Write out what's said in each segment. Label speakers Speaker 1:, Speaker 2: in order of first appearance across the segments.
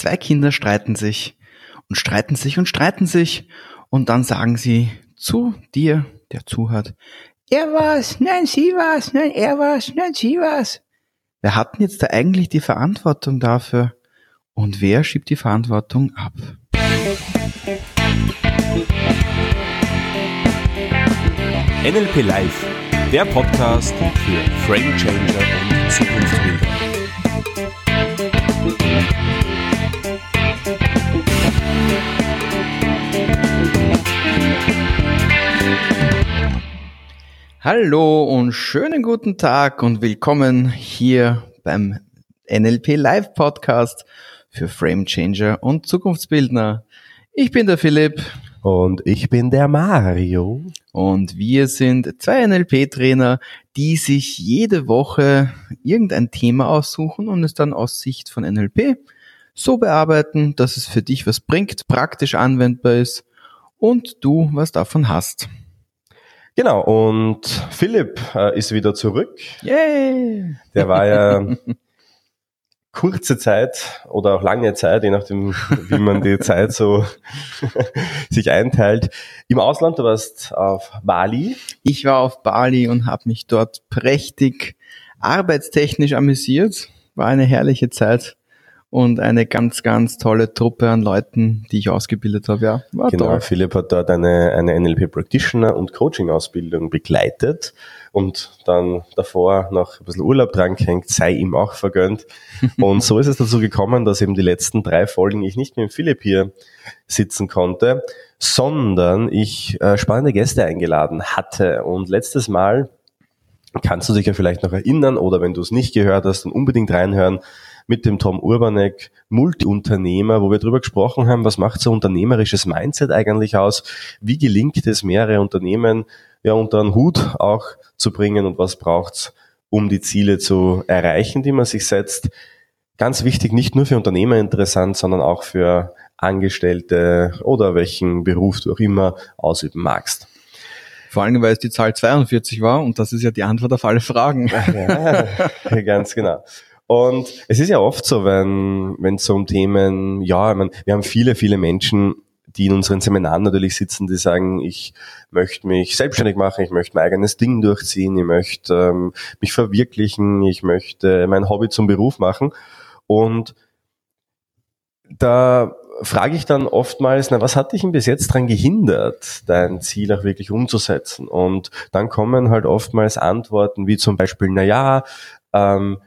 Speaker 1: Zwei Kinder streiten sich und streiten sich und streiten sich und dann sagen sie zu dir, der zuhört, er war's, nein, sie war's, nein, er war's, nein, sie war's. Wer hat denn jetzt da eigentlich die Verantwortung dafür? Und wer schiebt die Verantwortung ab?
Speaker 2: NLP Live, der Podcast für Frame Changer und Zukunftsbilder.
Speaker 1: Hallo und schönen guten Tag und willkommen hier beim NLP Live Podcast für Frame Changer und Zukunftsbildner. Ich bin der Philipp.
Speaker 2: Und ich bin der Mario.
Speaker 1: Und wir sind zwei NLP-Trainer, die sich jede Woche irgendein Thema aussuchen und es dann aus Sicht von NLP so bearbeiten, dass es für dich was bringt, praktisch anwendbar ist und du was davon hast.
Speaker 2: Genau, und Philipp äh, ist wieder zurück.
Speaker 1: Yay!
Speaker 2: Der war ja kurze Zeit oder auch lange Zeit, je nachdem, wie man die Zeit so sich einteilt, im Ausland. Du warst auf Bali.
Speaker 1: Ich war auf Bali und habe mich dort prächtig arbeitstechnisch amüsiert. War eine herrliche Zeit und eine ganz, ganz tolle Truppe an Leuten, die ich ausgebildet habe. Ja,
Speaker 2: war genau, toll. Philipp hat dort eine, eine NLP Practitioner und Coaching-Ausbildung begleitet und dann davor noch ein bisschen Urlaub dran gehängt, sei ihm auch vergönnt. Und so ist es dazu gekommen, dass eben die letzten drei Folgen ich nicht mit Philipp hier sitzen konnte, sondern ich äh, spannende Gäste eingeladen hatte. Und letztes Mal kannst du dich ja vielleicht noch erinnern oder wenn du es nicht gehört hast, dann unbedingt reinhören mit dem Tom Urbanek, Multiunternehmer, wo wir darüber gesprochen haben, was macht so unternehmerisches Mindset eigentlich aus? Wie gelingt es, mehrere Unternehmen ja unter einen Hut auch zu bringen und was braucht's, um die Ziele zu erreichen, die man sich setzt? Ganz wichtig, nicht nur für Unternehmer interessant, sondern auch für Angestellte oder welchen Beruf du auch immer ausüben magst.
Speaker 1: Vor allem, weil es die Zahl 42 war und das ist ja die Antwort auf alle Fragen.
Speaker 2: Ja, ganz genau. Und es ist ja oft so, wenn wenn es um Themen, ja, ich meine, wir haben viele, viele Menschen, die in unseren Seminaren natürlich sitzen, die sagen, ich möchte mich selbstständig machen, ich möchte mein eigenes Ding durchziehen, ich möchte ähm, mich verwirklichen, ich möchte mein Hobby zum Beruf machen. Und da frage ich dann oftmals, na, was hat dich denn bis jetzt daran gehindert, dein Ziel auch wirklich umzusetzen? Und dann kommen halt oftmals Antworten wie zum Beispiel, na ja, ähm,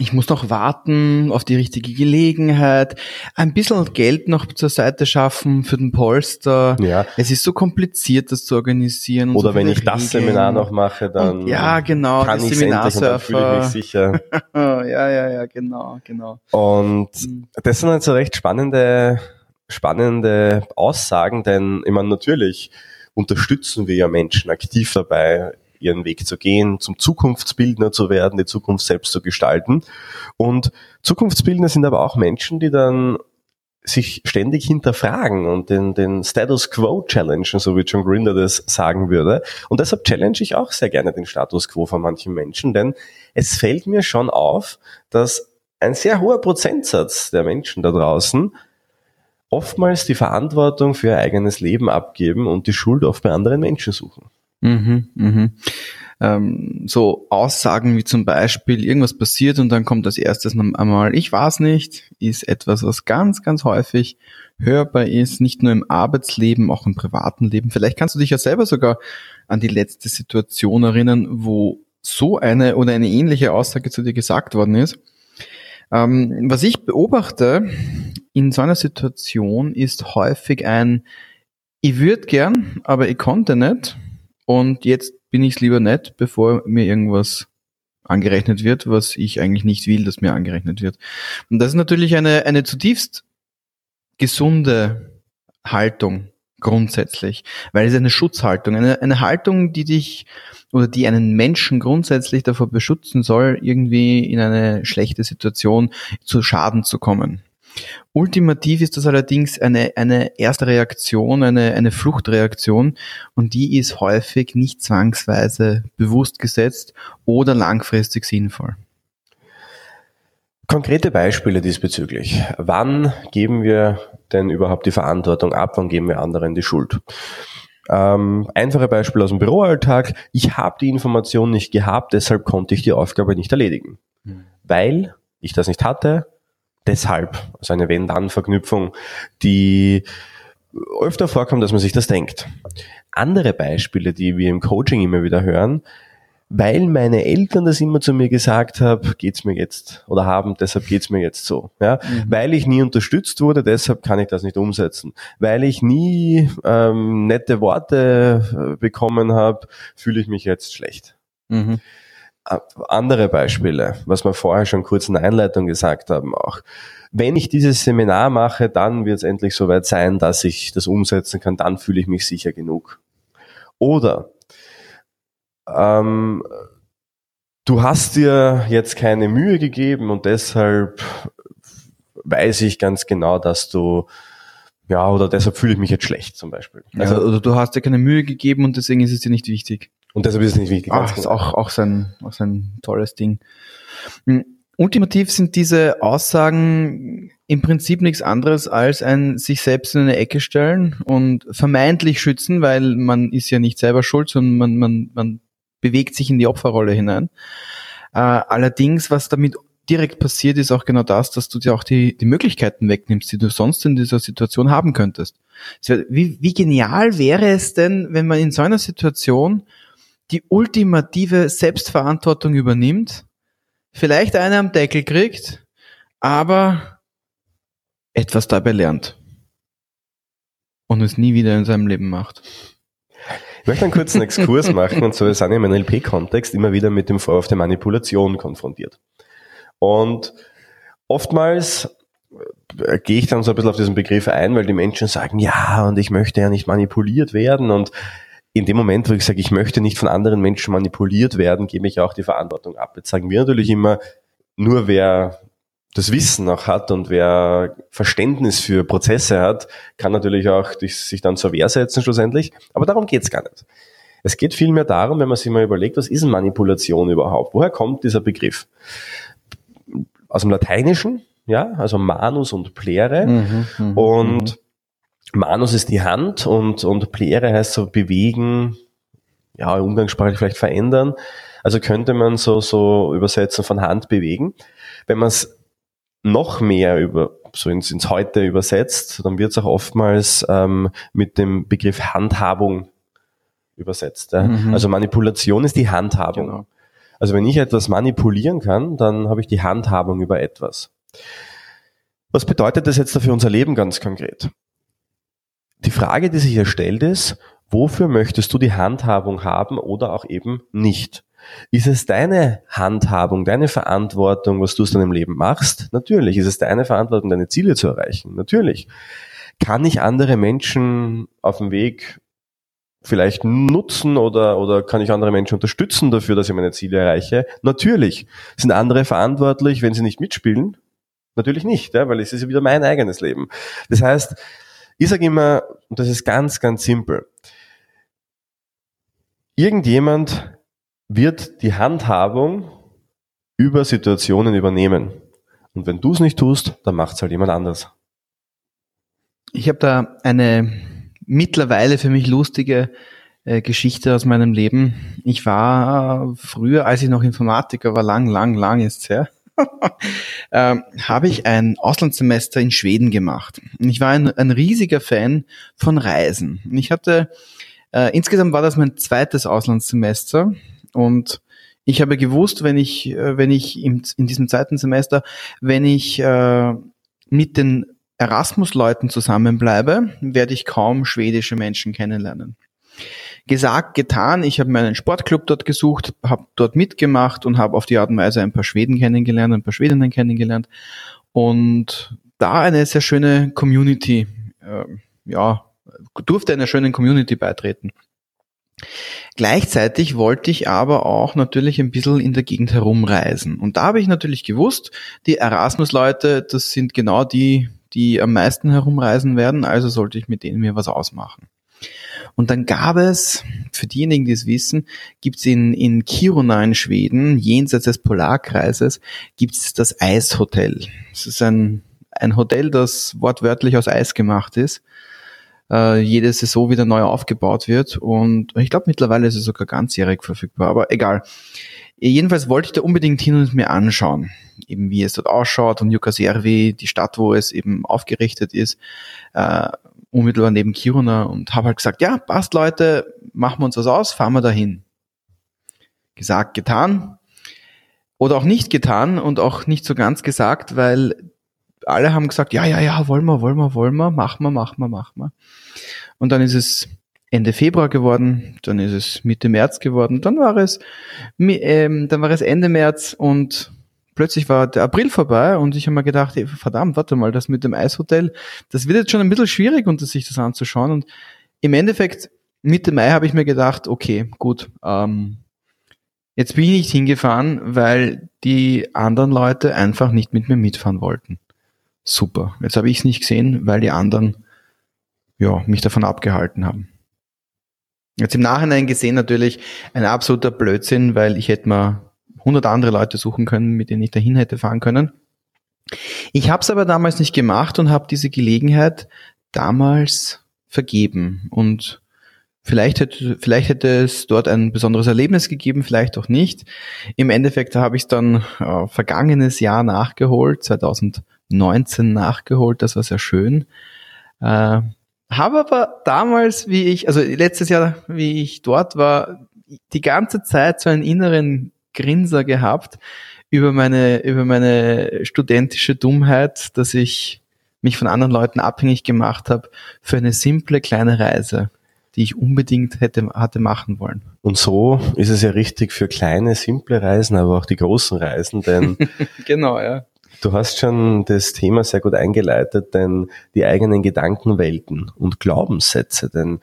Speaker 1: ich muss noch warten auf die richtige Gelegenheit, ein bisschen Geld noch zur Seite schaffen für den Polster. Ja. Es ist so kompliziert, das zu organisieren.
Speaker 2: Oder so wenn ich Regeln. das Seminar noch mache, dann
Speaker 1: und, ja, genau,
Speaker 2: kann ich Seminarsurfer. fühle ich mich sicher.
Speaker 1: ja, ja, ja, genau, genau.
Speaker 2: Und mhm. das sind halt so recht spannende, spannende Aussagen, denn ich meine, natürlich unterstützen wir ja Menschen aktiv dabei, ihren Weg zu gehen, zum Zukunftsbildner zu werden, die Zukunft selbst zu gestalten. Und Zukunftsbildner sind aber auch Menschen, die dann sich ständig hinterfragen und den, den Status Quo challengen, so wie John Grinder das sagen würde. Und deshalb challenge ich auch sehr gerne den Status Quo von manchen Menschen, denn es fällt mir schon auf, dass ein sehr hoher Prozentsatz der Menschen da draußen oftmals die Verantwortung für ihr eigenes Leben abgeben und die Schuld oft bei anderen Menschen suchen.
Speaker 1: Mhm, mhm. Ähm, so Aussagen wie zum Beispiel, irgendwas passiert und dann kommt als erstes einmal, ich weiß nicht, ist etwas, was ganz, ganz häufig hörbar ist, nicht nur im Arbeitsleben, auch im privaten Leben. Vielleicht kannst du dich ja selber sogar an die letzte Situation erinnern, wo so eine oder eine ähnliche Aussage zu dir gesagt worden ist. Ähm, was ich beobachte in so einer Situation ist häufig ein, ich würde gern, aber ich konnte nicht und jetzt bin ich es lieber nicht, bevor mir irgendwas angerechnet wird, was ich eigentlich nicht will, dass mir angerechnet wird. Und das ist natürlich eine, eine zutiefst gesunde Haltung grundsätzlich, weil es eine Schutzhaltung, eine, eine Haltung, die dich oder die einen Menschen grundsätzlich davor beschützen soll, irgendwie in eine schlechte Situation zu Schaden zu kommen. Ultimativ ist das allerdings eine, eine erste Reaktion, eine, eine Fluchtreaktion und die ist häufig nicht zwangsweise bewusst gesetzt oder langfristig sinnvoll.
Speaker 2: Konkrete Beispiele diesbezüglich. Wann geben wir denn überhaupt die Verantwortung ab? Wann geben wir anderen die Schuld? Ähm, einfache Beispiele aus dem Büroalltag. Ich habe die Information nicht gehabt, deshalb konnte ich die Aufgabe nicht erledigen. Mhm. Weil ich das nicht hatte, deshalb. Also eine Wenn-Dann-Verknüpfung, die öfter vorkommt, dass man sich das denkt. Andere Beispiele, die wir im Coaching immer wieder hören, weil meine Eltern das immer zu mir gesagt haben, geht's mir jetzt oder haben, deshalb geht's mir jetzt so. Ja? Mhm. Weil ich nie unterstützt wurde, deshalb kann ich das nicht umsetzen. Weil ich nie ähm, nette Worte äh, bekommen habe, fühle ich mich jetzt schlecht. Mhm. Andere Beispiele, was wir vorher schon kurz in der Einleitung gesagt haben auch. Wenn ich dieses Seminar mache, dann wird es endlich soweit sein, dass ich das umsetzen kann, dann fühle ich mich sicher genug. Oder ähm, du hast dir jetzt keine Mühe gegeben und deshalb weiß ich ganz genau, dass du ja, oder deshalb fühle ich mich jetzt schlecht zum Beispiel.
Speaker 1: Also, ja, oder du hast dir keine Mühe gegeben und deswegen ist es dir nicht wichtig.
Speaker 2: Und deshalb ist es nicht wichtig.
Speaker 1: Ach, ist genau. auch, auch, sein, auch sein tolles Ding. Hm, ultimativ sind diese Aussagen im Prinzip nichts anderes als ein sich selbst in eine Ecke stellen und vermeintlich schützen, weil man ist ja nicht selber schuld, sondern man, man, man bewegt sich in die Opferrolle hinein. Äh, allerdings, was damit direkt passiert, ist auch genau das, dass du dir auch die, die Möglichkeiten wegnimmst, die du sonst in dieser Situation haben könntest. Wie, wie genial wäre es denn, wenn man in so einer Situation die ultimative Selbstverantwortung übernimmt, vielleicht eine am Deckel kriegt, aber etwas dabei lernt und es nie wieder in seinem Leben macht.
Speaker 2: Ich möchte einen kurzen Exkurs machen und so, wir sind im NLP-Kontext immer wieder mit dem Vorwurf der Manipulation konfrontiert. Und oftmals äh, gehe ich dann so ein bisschen auf diesen Begriff ein, weil die Menschen sagen, ja, und ich möchte ja nicht manipuliert werden. Und in dem Moment, wo ich sage, ich möchte nicht von anderen Menschen manipuliert werden, gebe ich auch die Verantwortung ab. Jetzt sagen wir natürlich immer, nur wer das Wissen auch hat und wer Verständnis für Prozesse hat, kann natürlich auch sich dann zur Wehr setzen schlussendlich. Aber darum geht's gar nicht. Es geht vielmehr darum, wenn man sich mal überlegt, was ist Manipulation überhaupt? Woher kommt dieser Begriff? Aus dem Lateinischen, ja, also Manus und Plere. Mhm, mhm und mhm. Manus ist die Hand und, und Plere heißt so bewegen, ja, umgangssprachlich vielleicht verändern. Also könnte man so, so übersetzen von Hand bewegen. Wenn man es noch mehr über so ins, ins Heute übersetzt, dann wird es auch oftmals ähm, mit dem Begriff Handhabung übersetzt. Ja? Mhm. Also Manipulation ist die Handhabung. Genau. Also wenn ich etwas manipulieren kann, dann habe ich die Handhabung über etwas. Was bedeutet das jetzt für unser Leben ganz konkret? Die Frage, die sich hier stellt, ist, wofür möchtest du die Handhabung haben oder auch eben nicht? Ist es deine Handhabung, deine Verantwortung, was du aus deinem Leben machst? Natürlich. Ist es deine Verantwortung, deine Ziele zu erreichen? Natürlich. Kann ich andere Menschen auf dem Weg vielleicht nutzen oder, oder kann ich andere Menschen unterstützen dafür, dass ich meine Ziele erreiche? Natürlich. Sind andere verantwortlich, wenn sie nicht mitspielen? Natürlich nicht, ja, weil es ist ja wieder mein eigenes Leben. Das heißt, ich sage immer, und das ist ganz, ganz simpel, irgendjemand wird die Handhabung über Situationen übernehmen. Und wenn du es nicht tust, dann macht es halt jemand anders.
Speaker 1: Ich habe da eine mittlerweile für mich lustige äh, Geschichte aus meinem Leben. Ich war früher, als ich noch Informatiker war, lang, lang, lang ist her, ähm, habe ich ein Auslandssemester in Schweden gemacht. Ich war ein, ein riesiger Fan von Reisen. Ich hatte, äh, insgesamt war das mein zweites Auslandssemester und ich habe gewusst, wenn ich, äh, wenn ich in, in diesem zweiten Semester, wenn ich äh, mit den Erasmus-Leuten zusammenbleibe, werde ich kaum schwedische Menschen kennenlernen. Gesagt, getan, ich habe meinen Sportclub dort gesucht, habe dort mitgemacht und habe auf die Art und Weise ein paar Schweden kennengelernt, ein paar Schwedinnen kennengelernt und da eine sehr schöne Community, äh, ja, durfte einer schönen Community beitreten. Gleichzeitig wollte ich aber auch natürlich ein bisschen in der Gegend herumreisen. Und da habe ich natürlich gewusst, die Erasmus-Leute, das sind genau die, die am meisten herumreisen werden, also sollte ich mit denen mir was ausmachen. Und dann gab es, für diejenigen, die es wissen, gibt es in, in Kiruna in Schweden, jenseits des Polarkreises, gibt es das Eishotel. Es ist ein, ein Hotel, das wortwörtlich aus Eis gemacht ist. Äh, jede Saison wieder neu aufgebaut wird. Und ich glaube, mittlerweile ist es sogar ganzjährig verfügbar, aber egal. Jedenfalls wollte ich da unbedingt hin und mir anschauen, eben wie es dort ausschaut und Jukkasjärvi, die Stadt, wo es eben aufgerichtet ist, äh, unmittelbar neben Kiruna und habe halt gesagt, ja, passt Leute, machen wir uns was aus, fahren wir dahin. Gesagt, getan. Oder auch nicht getan und auch nicht so ganz gesagt, weil alle haben gesagt, ja, ja, ja, wollen wir, wollen wir, wollen wir, machen wir, machen wir, machen wir. Und dann ist es Ende Februar geworden, dann ist es Mitte März geworden, dann war es, ähm, dann war es Ende März und plötzlich war der April vorbei und ich habe mir gedacht, ey, verdammt, warte mal, das mit dem Eishotel, das wird jetzt schon ein bisschen schwierig, unter sich das anzuschauen. Und im Endeffekt, Mitte Mai habe ich mir gedacht, okay, gut, ähm, jetzt bin ich nicht hingefahren, weil die anderen Leute einfach nicht mit mir mitfahren wollten. Super. Jetzt habe ich es nicht gesehen, weil die anderen ja, mich davon abgehalten haben. Jetzt im Nachhinein gesehen natürlich ein absoluter Blödsinn, weil ich hätte mal 100 andere Leute suchen können, mit denen ich dahin hätte fahren können. Ich habe es aber damals nicht gemacht und habe diese Gelegenheit damals vergeben und Vielleicht hätte, vielleicht hätte es dort ein besonderes Erlebnis gegeben, vielleicht auch nicht. Im Endeffekt habe ich es dann äh, vergangenes Jahr nachgeholt, 2019 nachgeholt, das war sehr schön. Äh, habe aber damals, wie ich, also letztes Jahr, wie ich dort war, die ganze Zeit so einen inneren Grinser gehabt über meine, über meine studentische Dummheit, dass ich mich von anderen Leuten abhängig gemacht habe für eine simple kleine Reise, die ich unbedingt hätte, hatte machen wollen.
Speaker 2: Und so ist es ja richtig für kleine, simple Reisen, aber auch die großen Reisen, denn
Speaker 1: genau, ja.
Speaker 2: Du hast schon das Thema sehr gut eingeleitet, denn die eigenen Gedankenwelten und Glaubenssätze, denn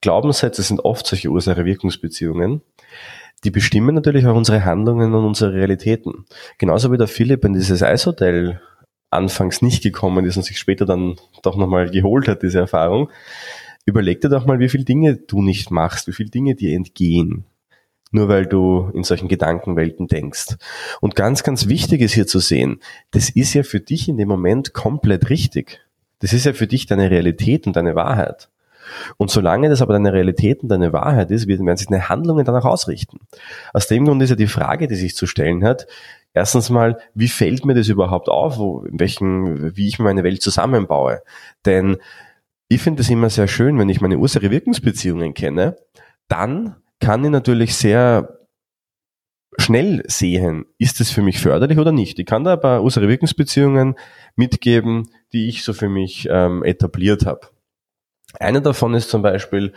Speaker 2: Glaubenssätze sind oft solche Ursache-Wirkungsbeziehungen die bestimmen natürlich auch unsere Handlungen und unsere Realitäten. Genauso wie der Philipp in dieses Eishotel anfangs nicht gekommen ist und sich später dann doch nochmal geholt hat, diese Erfahrung. Überleg dir doch mal, wie viele Dinge du nicht machst, wie viele Dinge dir entgehen. Nur weil du in solchen Gedankenwelten denkst. Und ganz, ganz wichtig ist hier zu sehen, das ist ja für dich in dem Moment komplett richtig. Das ist ja für dich deine Realität und deine Wahrheit. Und solange das aber deine Realität und deine Wahrheit ist, werden sich deine Handlungen danach ausrichten. Aus dem Grund ist ja die Frage, die sich zu stellen hat, erstens mal, wie fällt mir das überhaupt auf, wo, in welchen, wie ich meine Welt zusammenbaue? Denn ich finde es immer sehr schön, wenn ich meine Ursache-Wirkungsbeziehungen kenne, dann kann ich natürlich sehr schnell sehen, ist es für mich förderlich oder nicht. Ich kann da ein paar Ursache-Wirkungsbeziehungen mitgeben, die ich so für mich ähm, etabliert habe. Eine davon ist zum Beispiel,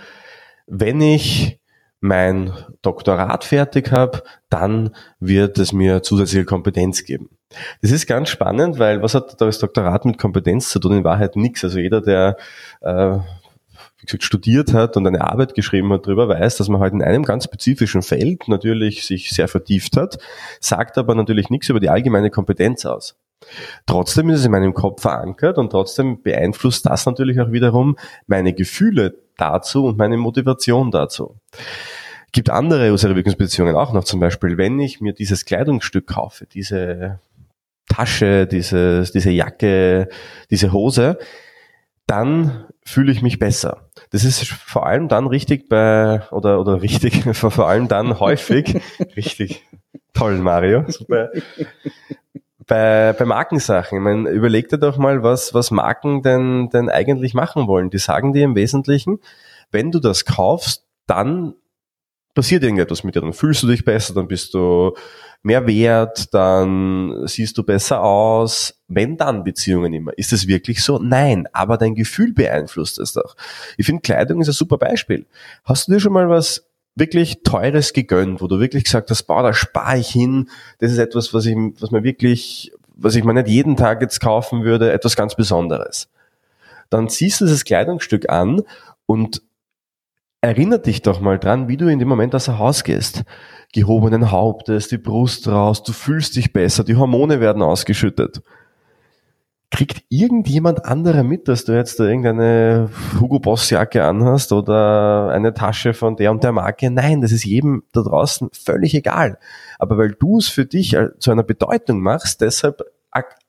Speaker 2: wenn ich mein Doktorat fertig habe, dann wird es mir zusätzliche Kompetenz geben. Das ist ganz spannend, weil was hat das Doktorat mit Kompetenz zu tun? In Wahrheit nichts. Also jeder, der äh, wie gesagt, studiert hat und eine Arbeit geschrieben hat darüber, weiß, dass man halt in einem ganz spezifischen Feld natürlich sich sehr vertieft hat, sagt aber natürlich nichts über die allgemeine Kompetenz aus. Trotzdem ist es in meinem Kopf verankert und trotzdem beeinflusst das natürlich auch wiederum meine Gefühle dazu und meine Motivation dazu. Gibt andere Ursache-Wirkungsbeziehungen auch noch, zum Beispiel, wenn ich mir dieses Kleidungsstück kaufe, diese Tasche, dieses, diese Jacke, diese Hose, dann fühle ich mich besser. Das ist vor allem dann richtig bei, oder, oder richtig, vor allem dann häufig, richtig, toll Mario, super, bei, bei Markensachen. Ich meine, überleg dir doch mal, was, was Marken denn, denn eigentlich machen wollen. Die sagen dir im Wesentlichen, wenn du das kaufst, dann passiert irgendetwas mit dir. Dann fühlst du dich besser, dann bist du mehr wert, dann siehst du besser aus. Wenn dann Beziehungen immer. Ist es wirklich so? Nein, aber dein Gefühl beeinflusst es doch. Ich finde, Kleidung ist ein super Beispiel. Hast du dir schon mal was wirklich Teures gegönnt, wo du wirklich gesagt hast, boah, da spare ich hin, das ist etwas, was ich, was mir wirklich, was ich mir nicht jeden Tag jetzt kaufen würde, etwas ganz Besonderes. Dann ziehst du dieses Kleidungsstück an und erinnert dich doch mal dran, wie du in dem Moment aus dem Haus gehst. Gehobenen Hauptes, die Brust raus, du fühlst dich besser, die Hormone werden ausgeschüttet. Kriegt irgendjemand anderer mit, dass du jetzt da irgendeine Hugo Boss Jacke anhast oder eine Tasche von der und der Marke? Nein, das ist jedem da draußen völlig egal. Aber weil du es für dich zu einer Bedeutung machst, deshalb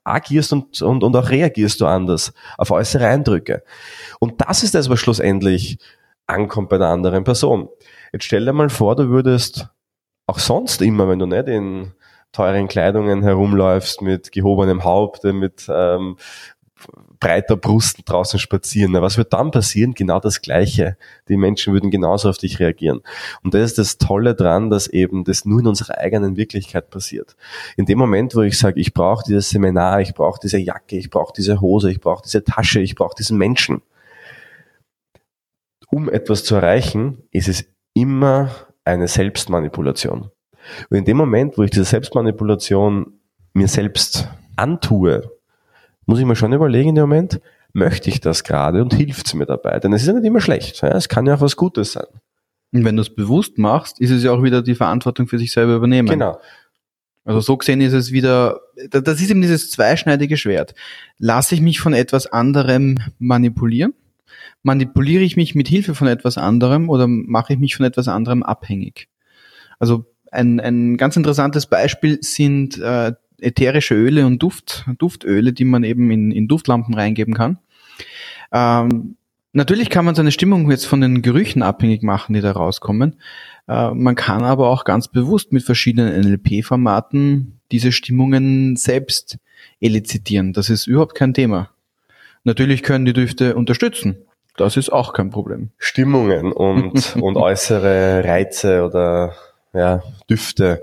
Speaker 2: agierst und, und, und auch reagierst du anders auf äußere Eindrücke. Und das ist das, was schlussendlich ankommt bei der anderen Person. Jetzt stell dir mal vor, du würdest auch sonst immer, wenn du nicht in teuren Kleidungen herumläufst, mit gehobenem Haupt, mit ähm, breiter Brust draußen spazieren. Na, was wird dann passieren? Genau das Gleiche. Die Menschen würden genauso auf dich reagieren. Und das ist das Tolle dran, dass eben das nur in unserer eigenen Wirklichkeit passiert. In dem Moment, wo ich sage, ich brauche dieses Seminar, ich brauche diese Jacke, ich brauche diese Hose, ich brauche diese Tasche, ich brauche diesen Menschen, um etwas zu erreichen, ist es immer eine Selbstmanipulation. Und in dem Moment, wo ich diese Selbstmanipulation mir selbst antue, muss ich mir schon überlegen in dem Moment, möchte ich das gerade und hilft es mir dabei? Denn es ist ja nicht immer schlecht. Ja? Es kann ja auch was Gutes sein.
Speaker 1: Und wenn du es bewusst machst, ist es ja auch wieder die Verantwortung für sich selber übernehmen.
Speaker 2: Genau.
Speaker 1: Also so gesehen ist es wieder, das ist eben dieses zweischneidige Schwert. Lasse ich mich von etwas anderem manipulieren? Manipuliere ich mich mit Hilfe von etwas anderem oder mache ich mich von etwas anderem abhängig? Also ein, ein ganz interessantes Beispiel sind äh, ätherische Öle und Duft, Duftöle, die man eben in, in Duftlampen reingeben kann. Ähm, natürlich kann man seine Stimmung jetzt von den Gerüchen abhängig machen, die da rauskommen. Äh, man kann aber auch ganz bewusst mit verschiedenen NLP-Formaten diese Stimmungen selbst elizitieren. Das ist überhaupt kein Thema. Natürlich können die Düfte unterstützen. Das ist auch kein Problem.
Speaker 2: Stimmungen und, und äußere Reize oder ja, Düfte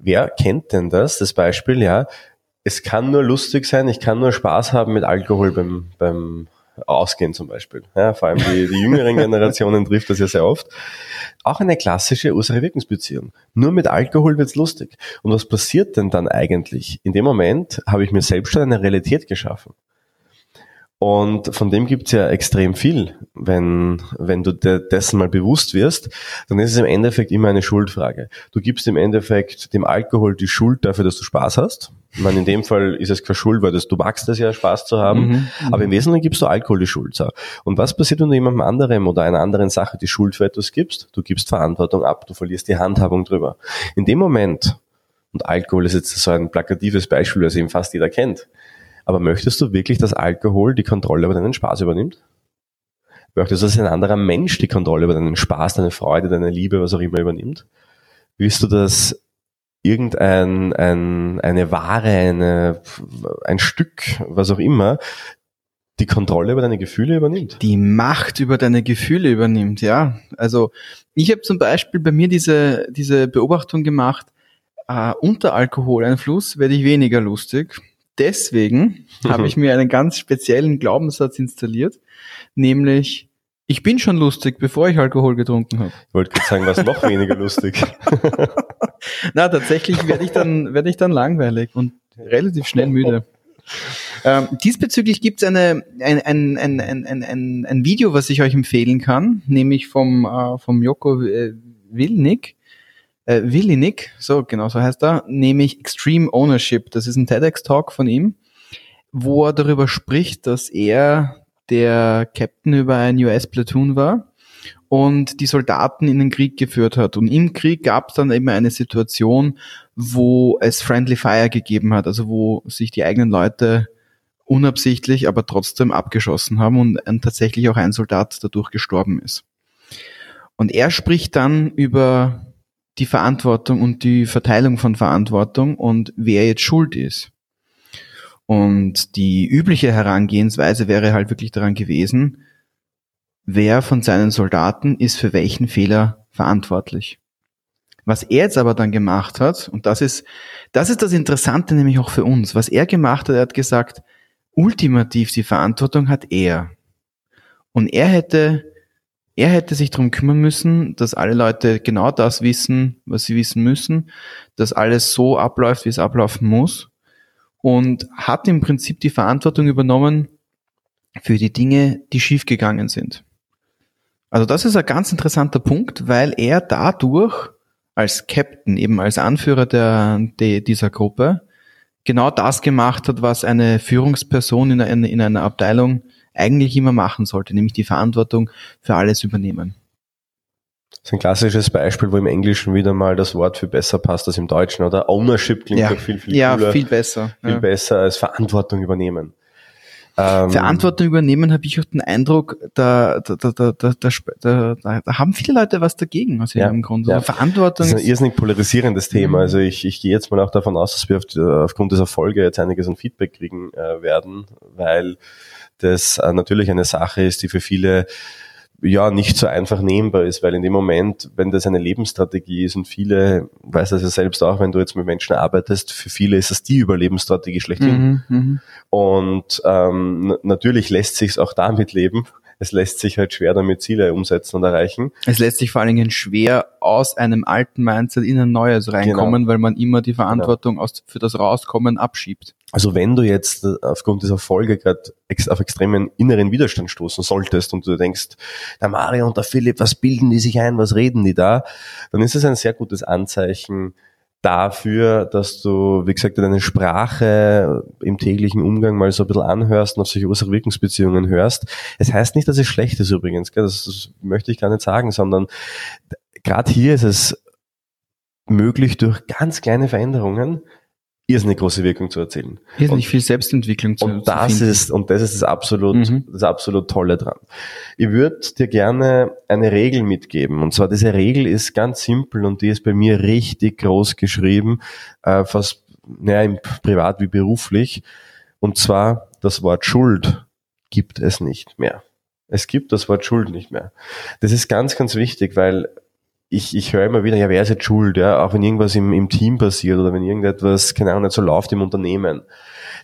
Speaker 2: wer kennt denn das? Das Beispiel, ja, es kann nur lustig sein, ich kann nur Spaß haben mit Alkohol beim, beim Ausgehen zum Beispiel. Ja, vor allem die, die jüngeren Generationen trifft das ja sehr oft. Auch eine klassische Ursache-Wirkungsbeziehung. Nur mit Alkohol wird's lustig. Und was passiert denn dann eigentlich? In dem Moment habe ich mir selbst schon eine Realität geschaffen. Und von dem gibt's ja extrem viel. Wenn, wenn du dir dessen mal bewusst wirst, dann ist es im Endeffekt immer eine Schuldfrage. Du gibst im Endeffekt dem Alkohol die Schuld dafür, dass du Spaß hast. Ich meine, in dem Fall ist es keine Schuld, weil das, du magst es ja, Spaß zu haben. Mhm, aber im Wesentlichen gibst du Alkohol die Schuld. Und was passiert, wenn du jemandem anderem oder einer anderen Sache die Schuld für etwas gibst? Du gibst Verantwortung ab, du verlierst die Handhabung drüber. In dem Moment, und Alkohol ist jetzt so ein plakatives Beispiel, das eben fast jeder kennt, aber möchtest du wirklich, dass Alkohol die Kontrolle über deinen Spaß übernimmt? Möchtest du, dass ein anderer Mensch die Kontrolle über deinen Spaß, deine Freude, deine Liebe, was auch immer übernimmt? Willst du, dass irgendein ein, eine Ware, eine, ein Stück, was auch immer, die Kontrolle über deine Gefühle übernimmt.
Speaker 1: Die Macht über deine Gefühle übernimmt, ja. Also ich habe zum Beispiel bei mir diese, diese Beobachtung gemacht, äh, unter Alkoholeinfluss werde ich weniger lustig deswegen habe ich mir einen ganz speziellen Glaubenssatz installiert, nämlich ich bin schon lustig, bevor ich Alkohol getrunken habe.
Speaker 2: Ich wollte gerade sagen, was noch weniger lustig.
Speaker 1: Na, tatsächlich werde ich dann werde ich dann langweilig und relativ schnell müde. Ähm, diesbezüglich gibt es eine, ein, ein, ein, ein, ein, ein Video, was ich euch empfehlen kann, nämlich vom, äh, vom Joko Wilnik äh, Willinik, so genau so heißt er, nämlich Extreme Ownership. Das ist ein TEDx-Talk von ihm, wo er darüber spricht, dass er der Captain über ein US-Platoon war und die Soldaten in den Krieg geführt hat. Und im Krieg gab es dann eben eine Situation, wo es Friendly Fire gegeben hat, also wo sich die eigenen Leute unabsichtlich, aber trotzdem abgeschossen haben und tatsächlich auch ein Soldat dadurch gestorben ist. Und er spricht dann über die Verantwortung und die Verteilung von Verantwortung und wer jetzt schuld ist. Und die übliche Herangehensweise wäre halt wirklich daran gewesen, wer von seinen Soldaten ist für welchen Fehler verantwortlich. Was er jetzt aber dann gemacht hat, und das ist, das ist das Interessante nämlich auch für uns, was er gemacht hat, er hat gesagt, ultimativ die Verantwortung hat er. Und er hätte er hätte sich darum kümmern müssen, dass alle Leute genau das wissen, was sie wissen müssen, dass alles so abläuft, wie es ablaufen muss und hat im Prinzip die Verantwortung übernommen für die Dinge, die schiefgegangen sind. Also das ist ein ganz interessanter Punkt, weil er dadurch als Captain, eben als Anführer der, der, dieser Gruppe, genau das gemacht hat, was eine Führungsperson in einer, in einer Abteilung eigentlich immer machen sollte, nämlich die Verantwortung für alles übernehmen.
Speaker 2: Das ist ein klassisches Beispiel, wo im Englischen wieder mal das Wort viel besser passt als im Deutschen, oder? Ownership klingt
Speaker 1: ja,
Speaker 2: doch viel, viel
Speaker 1: ja,
Speaker 2: cooler.
Speaker 1: viel besser.
Speaker 2: Viel
Speaker 1: ja.
Speaker 2: besser als Verantwortung übernehmen.
Speaker 1: Ähm, Verantwortung übernehmen habe ich auch den Eindruck, da, da, da, da, da, da, da, da haben viele Leute was dagegen aus irgendeinem
Speaker 2: ja,
Speaker 1: Grund.
Speaker 2: Ja.
Speaker 1: Verantwortung
Speaker 2: das ist ein irrsinnig polarisierendes Thema. Mhm. Also ich, ich gehe jetzt mal auch davon aus, dass wir auf, aufgrund dieser Folge jetzt einiges an Feedback kriegen äh, werden, weil das äh, natürlich eine Sache ist, die für viele ja nicht so einfach nehmbar ist, weil in dem Moment, wenn das eine Lebensstrategie ist und viele, weiß das ja selbst auch, wenn du jetzt mit Menschen arbeitest, für viele ist es die Überlebensstrategie schlechthin. Mhm, und ähm, natürlich lässt sich auch damit leben. Es lässt sich halt schwer damit Ziele umsetzen und erreichen.
Speaker 1: Es lässt sich vor allen Dingen schwer aus einem alten Mindset in ein neues reinkommen, genau. weil man immer die Verantwortung genau. aus, für das Rauskommen abschiebt.
Speaker 2: Also wenn du jetzt aufgrund dieser Folge gerade auf extremen inneren Widerstand stoßen solltest und du denkst, der Mario und der Philipp, was bilden die sich ein, was reden die da, dann ist es ein sehr gutes Anzeichen dafür, dass du, wie gesagt, deine Sprache im täglichen Umgang mal so ein bisschen anhörst und auf solche Ursache-Wirkungsbeziehungen hörst. Es heißt nicht, dass es schlecht ist übrigens, das, das möchte ich gar nicht sagen, sondern gerade hier ist es möglich, durch ganz kleine Veränderungen irrsinnig große Wirkung zu erzielen.
Speaker 1: Irrsinnig viel Selbstentwicklung
Speaker 2: zu, und das zu ist und das ist das absolut mhm. das absolut tolle dran. Ich würde dir gerne eine Regel mitgeben und zwar diese Regel ist ganz simpel und die ist bei mir richtig groß geschrieben, äh, fast naja, im privat wie beruflich und zwar das Wort Schuld gibt es nicht mehr. Es gibt das Wort Schuld nicht mehr. Das ist ganz, ganz wichtig, weil ich, ich höre immer wieder, ja, wer ist jetzt schuld, ja, auch wenn irgendwas im, im Team passiert oder wenn irgendetwas, keine Ahnung, nicht so läuft im Unternehmen.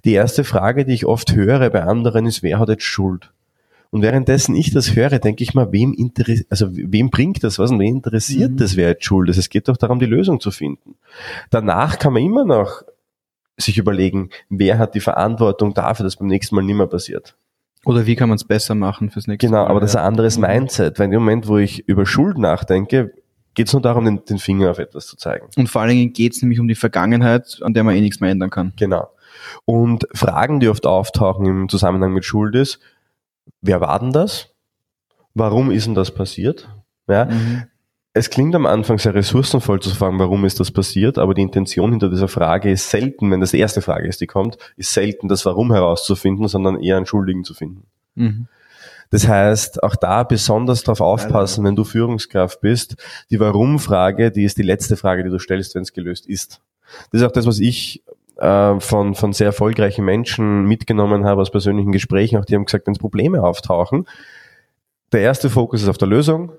Speaker 2: Die erste Frage, die ich oft höre bei anderen ist, wer hat jetzt Schuld? Und währenddessen ich das höre, denke ich mal, wem interessiert, also wem bringt das was und wen interessiert mhm. das, wer jetzt schuld ist? Es geht doch darum, die Lösung zu finden. Danach kann man immer noch sich überlegen, wer hat die Verantwortung dafür, dass beim nächsten Mal nicht mehr passiert.
Speaker 1: Oder wie kann man es besser machen fürs nächste
Speaker 2: genau,
Speaker 1: Mal?
Speaker 2: Genau, aber das ist ein anderes mhm. Mindset. Weil in dem Moment, wo ich über Schuld nachdenke, geht es nur darum, den, den, Finger auf etwas zu zeigen.
Speaker 1: Und vor allen Dingen geht es nämlich um die Vergangenheit, an der man eh nichts mehr ändern kann.
Speaker 2: Genau. Und Fragen, die oft auftauchen im Zusammenhang mit Schuld ist, wer war denn das? Warum ist denn das passiert? Ja. Mhm. Es klingt am Anfang sehr ressourcenvoll zu fragen, warum ist das passiert, aber die Intention hinter dieser Frage ist selten, wenn das die erste Frage ist, die kommt, ist selten das Warum herauszufinden, sondern eher einen Schuldigen zu finden. Mhm. Das heißt, auch da besonders darauf aufpassen, wenn du Führungskraft bist. Die Warum-Frage, die ist die letzte Frage, die du stellst, wenn es gelöst ist. Das ist auch das, was ich äh, von, von sehr erfolgreichen Menschen mitgenommen habe aus persönlichen Gesprächen. Auch die haben gesagt, wenn es Probleme auftauchen, der erste Fokus ist auf der Lösung.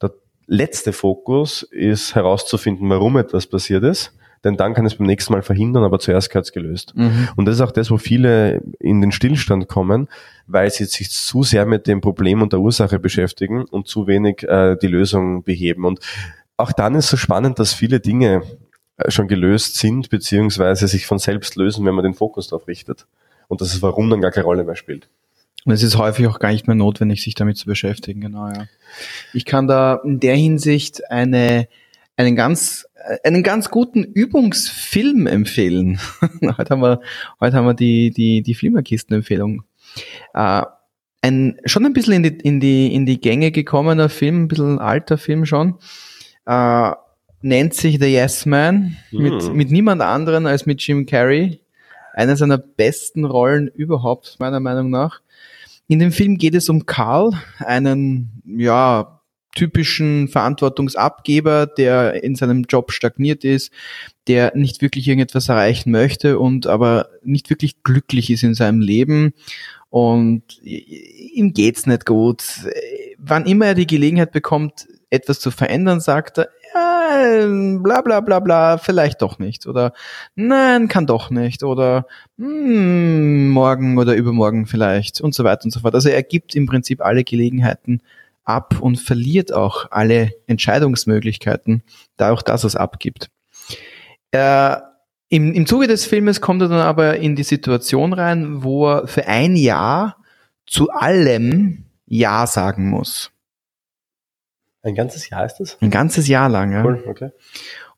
Speaker 2: Der letzte Fokus ist herauszufinden, warum etwas passiert ist denn dann kann es beim nächsten Mal verhindern, aber zuerst gehört es gelöst. Mhm. Und das ist auch das, wo viele in den Stillstand kommen, weil sie sich zu sehr mit dem Problem und der Ursache beschäftigen und zu wenig äh, die Lösung beheben. Und auch dann ist so spannend, dass viele Dinge äh, schon gelöst sind, beziehungsweise sich von selbst lösen, wenn man den Fokus darauf richtet. Und dass es warum dann gar keine Rolle mehr spielt.
Speaker 1: Und es ist häufig auch gar nicht mehr notwendig, sich damit zu beschäftigen, genau, ja. Ich kann da in der Hinsicht eine, einen ganz einen ganz guten Übungsfilm empfehlen. heute haben wir, heute haben wir die, die, die Flimmerkisten-Empfehlung. Äh, ein, schon ein bisschen in die, in die, in die Gänge gekommener Film, ein bisschen alter Film schon, äh, nennt sich The Yes Man, mhm. mit, mit niemand anderen als mit Jim Carrey. Eine seiner besten Rollen überhaupt, meiner Meinung nach. In dem Film geht es um Carl, einen, ja, typischen Verantwortungsabgeber, der in seinem Job stagniert ist, der nicht wirklich irgendetwas erreichen möchte und aber nicht wirklich glücklich ist in seinem Leben und ihm geht's nicht gut. Wann immer er die Gelegenheit bekommt, etwas zu verändern, sagt er, ja, bla bla bla bla, vielleicht doch nicht. Oder nein, kann doch nicht. Oder hm, morgen oder übermorgen vielleicht und so weiter und so fort. Also er gibt im Prinzip alle Gelegenheiten ab und verliert auch alle Entscheidungsmöglichkeiten, da auch das es abgibt. Äh, im, Im Zuge des Filmes kommt er dann aber in die Situation rein, wo er für ein Jahr zu allem Ja sagen muss.
Speaker 2: Ein ganzes Jahr ist das?
Speaker 1: Ein ganzes Jahr lang, ja. Cool, okay.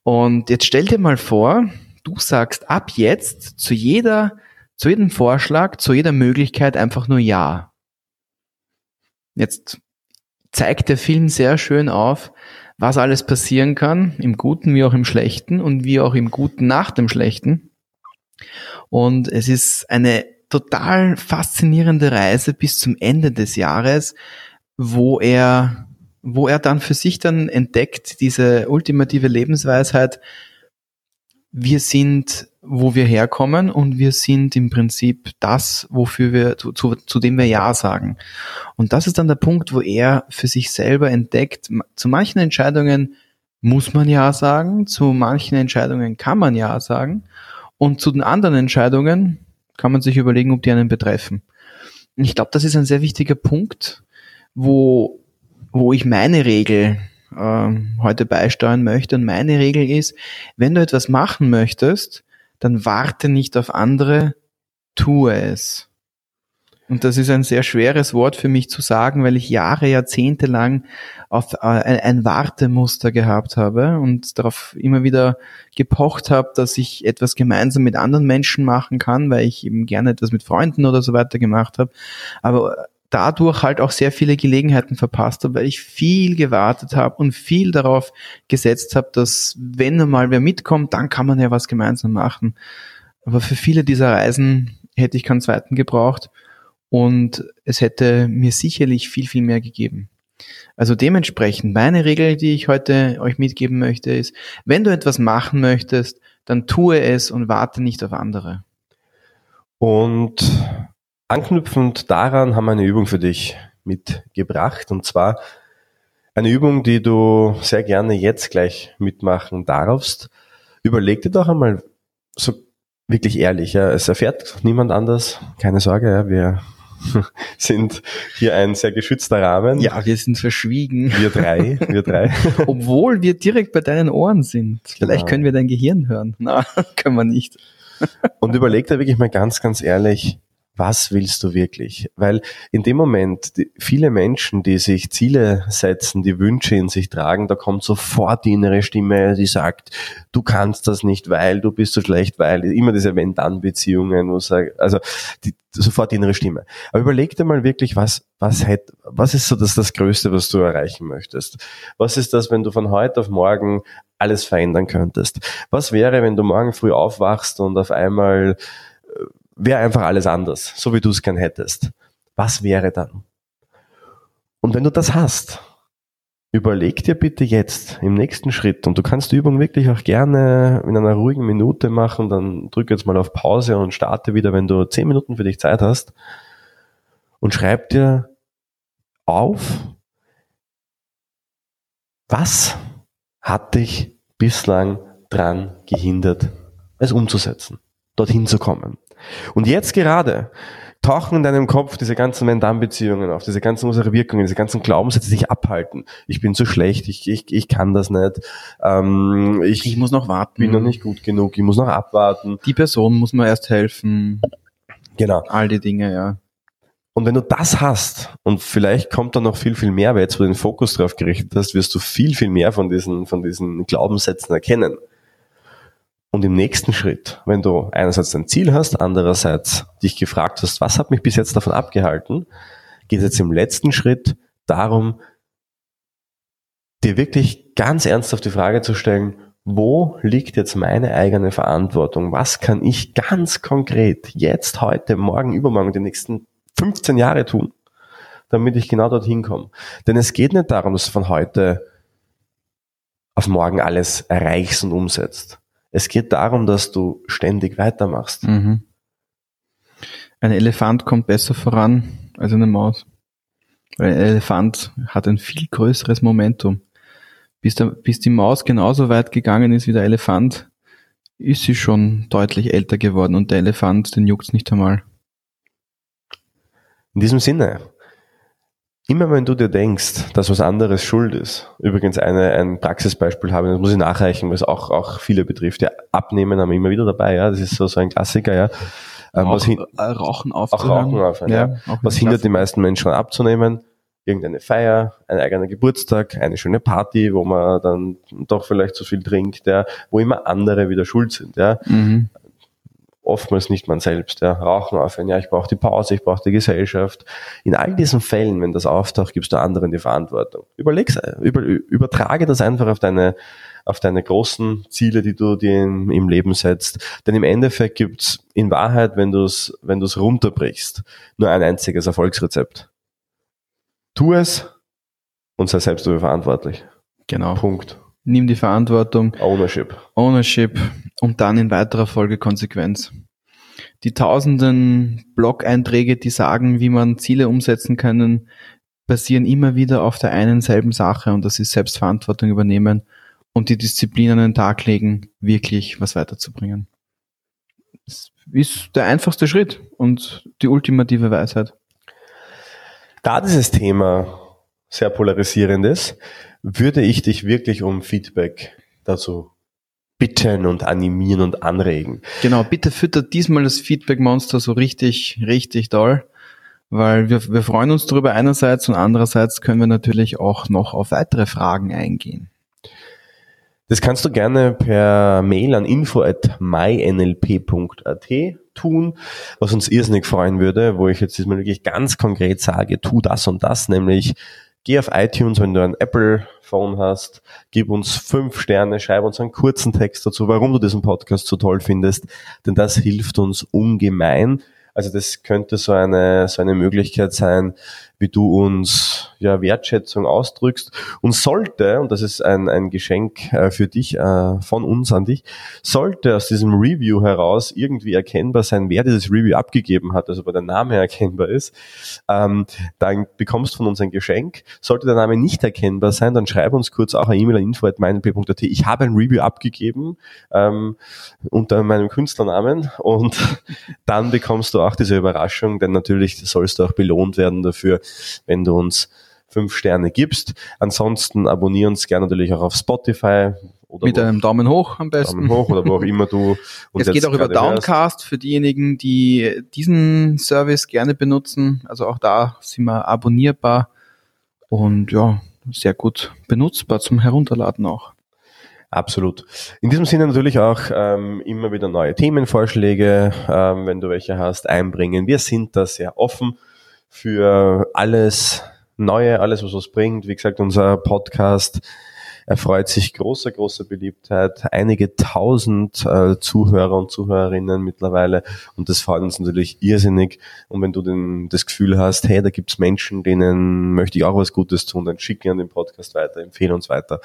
Speaker 1: Und jetzt stell dir mal vor, du sagst ab jetzt zu jeder, zu jedem Vorschlag, zu jeder Möglichkeit einfach nur Ja. Jetzt zeigt der Film sehr schön auf, was alles passieren kann, im Guten wie auch im Schlechten und wie auch im Guten nach dem Schlechten. Und es ist eine total faszinierende Reise bis zum Ende des Jahres, wo er, wo er dann für sich dann entdeckt, diese ultimative Lebensweisheit, wir sind, wo wir herkommen und wir sind im Prinzip das, wofür wir, zu, zu, zu dem wir Ja sagen. Und das ist dann der Punkt, wo er für sich selber entdeckt, zu manchen Entscheidungen muss man Ja sagen, zu manchen Entscheidungen kann man Ja sagen und zu den anderen Entscheidungen kann man sich überlegen, ob die einen betreffen. Und ich glaube, das ist ein sehr wichtiger Punkt, wo, wo ich meine Regel äh, heute beisteuern möchte. Und meine Regel ist, wenn du etwas machen möchtest, dann warte nicht auf andere, tue es. Und das ist ein sehr schweres Wort für mich zu sagen, weil ich Jahre, Jahrzehnte lang auf äh, ein Wartemuster gehabt habe und darauf immer wieder gepocht habe, dass ich etwas gemeinsam mit anderen Menschen machen kann, weil ich eben gerne etwas mit Freunden oder so weiter gemacht habe. Aber dadurch halt auch sehr viele Gelegenheiten verpasst habe, weil ich viel gewartet habe und viel darauf gesetzt habe, dass wenn mal wer mitkommt, dann kann man ja was gemeinsam machen. Aber für viele dieser Reisen hätte ich keinen zweiten gebraucht und es hätte mir sicherlich viel, viel mehr gegeben. Also dementsprechend, meine Regel, die ich heute euch mitgeben möchte, ist, wenn du etwas machen möchtest, dann tue es und warte nicht auf andere.
Speaker 2: Und anknüpfend daran haben wir eine Übung für dich mitgebracht. Und zwar eine Übung, die du sehr gerne jetzt gleich mitmachen darfst. Überleg dir doch einmal so wirklich ehrlich, ja, es erfährt niemand anders, keine Sorge, ja, wir sind hier ein sehr geschützter Rahmen.
Speaker 1: Ja, wir sind verschwiegen.
Speaker 2: Wir drei, wir drei.
Speaker 1: Obwohl wir direkt bei deinen Ohren sind. Vielleicht genau. können wir dein Gehirn hören. Na, können wir nicht.
Speaker 2: Und überleg da wirklich mal ganz, ganz ehrlich, was willst du wirklich? Weil in dem Moment, die, viele Menschen, die sich Ziele setzen, die Wünsche in sich tragen, da kommt sofort die innere Stimme, die sagt, du kannst das nicht, weil du bist so schlecht, weil immer diese Wenn-Dann-Beziehungen, also die, sofort die innere Stimme. Aber überleg dir mal wirklich, was, was hätt, was ist so das, das Größte, was du erreichen möchtest? Was ist das, wenn du von heute auf morgen alles verändern könntest? Was wäre, wenn du morgen früh aufwachst und auf einmal äh, wäre einfach alles anders, so wie du es gern hättest. Was wäre dann? Und wenn du das hast, überleg dir bitte jetzt im nächsten Schritt, und du kannst die Übung wirklich auch gerne in einer ruhigen Minute machen, dann drück jetzt mal auf Pause und starte wieder, wenn du zehn Minuten für dich Zeit hast, und schreib dir auf, was hat dich bislang dran gehindert, es umzusetzen, dorthin zu kommen. Und jetzt gerade tauchen in deinem Kopf diese ganzen Mendan-Beziehungen auf, diese ganzen unsere Wirkungen, diese ganzen Glaubenssätze, die sich abhalten. Ich bin zu schlecht, ich, ich, ich kann das nicht. Ähm, ich,
Speaker 1: ich muss noch warten.
Speaker 2: Bin noch nicht gut genug, ich muss noch abwarten.
Speaker 1: Die Person muss mir erst helfen.
Speaker 2: Genau.
Speaker 1: All die Dinge, ja.
Speaker 2: Und wenn du das hast, und vielleicht kommt da noch viel, viel mehr, weil jetzt du den Fokus drauf gerichtet hast, wirst du viel, viel mehr von diesen, von diesen Glaubenssätzen erkennen. Und im nächsten Schritt, wenn du einerseits ein Ziel hast, andererseits dich gefragt hast, was hat mich bis jetzt davon abgehalten, geht es jetzt im letzten Schritt darum, dir wirklich ganz ernsthaft die Frage zu stellen, wo liegt jetzt meine eigene Verantwortung? Was kann ich ganz konkret jetzt, heute, morgen, übermorgen, die nächsten 15 Jahre tun, damit ich genau dorthin komme? Denn es geht nicht darum, dass du von heute auf morgen alles erreichst und umsetzt. Es geht darum, dass du ständig weitermachst. Mhm.
Speaker 1: Ein Elefant kommt besser voran als eine Maus. Weil ein Elefant hat ein viel größeres Momentum. Bis, der, bis die Maus genauso weit gegangen ist wie der Elefant, ist sie schon deutlich älter geworden und der Elefant, den juckt's nicht einmal.
Speaker 2: In diesem Sinne, Immer wenn du dir denkst, dass was anderes schuld ist, übrigens eine, ein Praxisbeispiel habe, das muss ich nachreichen, weil es auch, auch viele betrifft. Ja, abnehmen haben wir immer wieder dabei, ja, das ist so, so ein Klassiker, ja.
Speaker 1: Ähm, Rauch, was hin, äh, Rauchen aufzuhören.
Speaker 2: Auch Rauchen aufhören, ja. ja. Was hindert die meisten Menschen abzunehmen? irgendeine Feier, ein eigener Geburtstag, eine schöne Party, wo man dann doch vielleicht zu viel trinkt, ja, wo immer andere wieder schuld sind. Ja. Mhm. Oftmals nicht man selbst. Ja. Rauchen aufhören, ja, ich brauche die Pause, ich brauche die Gesellschaft. In all diesen Fällen, wenn das auftaucht, gibst du anderen die Verantwortung. Überleg's, über, übertrage das einfach auf deine auf deine großen Ziele, die du dir in, im Leben setzt. Denn im Endeffekt gibt's in Wahrheit, wenn du es wenn du's runterbrichst, nur ein einziges Erfolgsrezept. Tu es und sei selbst dafür verantwortlich.
Speaker 1: Genau.
Speaker 2: Punkt.
Speaker 1: Nimm die Verantwortung.
Speaker 2: Ownership.
Speaker 1: Ownership und dann in weiterer Folge Konsequenz. Die tausenden Blog-Einträge, die sagen, wie man Ziele umsetzen können, basieren immer wieder auf der einen selben Sache und das ist Selbstverantwortung übernehmen und die Disziplin an den Tag legen, wirklich was weiterzubringen. Das ist der einfachste Schritt und die ultimative Weisheit.
Speaker 2: Da dieses Thema sehr polarisierend ist, würde ich dich wirklich um Feedback dazu bitten und animieren und anregen.
Speaker 1: Genau, bitte füttert diesmal das Feedback-Monster so richtig, richtig toll, weil wir, wir freuen uns darüber einerseits und andererseits können wir natürlich auch noch auf weitere Fragen eingehen.
Speaker 2: Das kannst du gerne per Mail an info@mynlp.at tun, was uns irrsinnig freuen würde, wo ich jetzt diesmal wirklich ganz konkret sage, tu das und das, nämlich geh auf iTunes, wenn du ein Apple-Phone hast, gib uns fünf Sterne, schreib uns einen kurzen Text dazu, warum du diesen Podcast so toll findest, denn das hilft uns ungemein. Also das könnte so eine, so eine Möglichkeit sein, wie du uns ja, Wertschätzung ausdrückst. Und sollte, und das ist ein, ein Geschenk äh, für dich, äh, von uns an dich, sollte aus diesem Review heraus irgendwie erkennbar sein, wer dieses Review abgegeben hat, also wo der Name erkennbar ist, ähm, dann bekommst du von uns ein Geschenk. Sollte der Name nicht erkennbar sein, dann schreib uns kurz auch eine E-Mail an info.meinlp.at. Ich habe ein Review abgegeben ähm, unter meinem Künstlernamen und dann bekommst du auch diese Überraschung, denn natürlich sollst du auch belohnt werden dafür, wenn du uns fünf Sterne gibst. Ansonsten abonnier uns gerne natürlich auch auf Spotify.
Speaker 1: Oder Mit einem Daumen hoch am besten.
Speaker 2: Daumen hoch oder wo auch immer du
Speaker 1: uns Es geht auch über Downcast hörst. für diejenigen, die diesen Service gerne benutzen. Also auch da sind wir abonnierbar und ja, sehr gut benutzbar zum Herunterladen auch.
Speaker 2: Absolut. In diesem Sinne natürlich auch ähm, immer wieder neue Themenvorschläge, ähm, wenn du welche hast, einbringen. Wir sind da sehr offen für alles Neue, alles was was bringt. Wie gesagt, unser Podcast erfreut sich großer, großer Beliebtheit. Einige tausend äh, Zuhörer und Zuhörerinnen mittlerweile und das freut uns natürlich irrsinnig. Und wenn du den, das Gefühl hast, hey, da gibt's Menschen, denen möchte ich auch was Gutes tun, dann schicken an den Podcast weiter, empfehle uns weiter.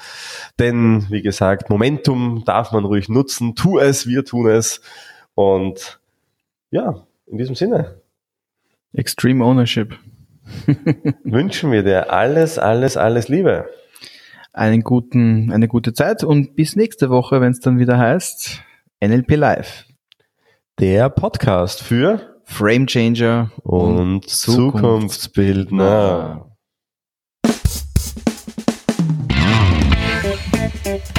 Speaker 2: Denn, wie gesagt, Momentum darf man ruhig nutzen. Tu es, wir tun es. Und ja, in diesem Sinne.
Speaker 1: Extreme Ownership.
Speaker 2: Wünschen wir dir alles, alles, alles Liebe.
Speaker 1: Einen guten, eine gute Zeit und bis nächste Woche, wenn es dann wieder heißt NLP Live.
Speaker 2: Der Podcast für
Speaker 1: Frame Changer
Speaker 2: und, und Zukunftsbildner. Zukunftsbildner.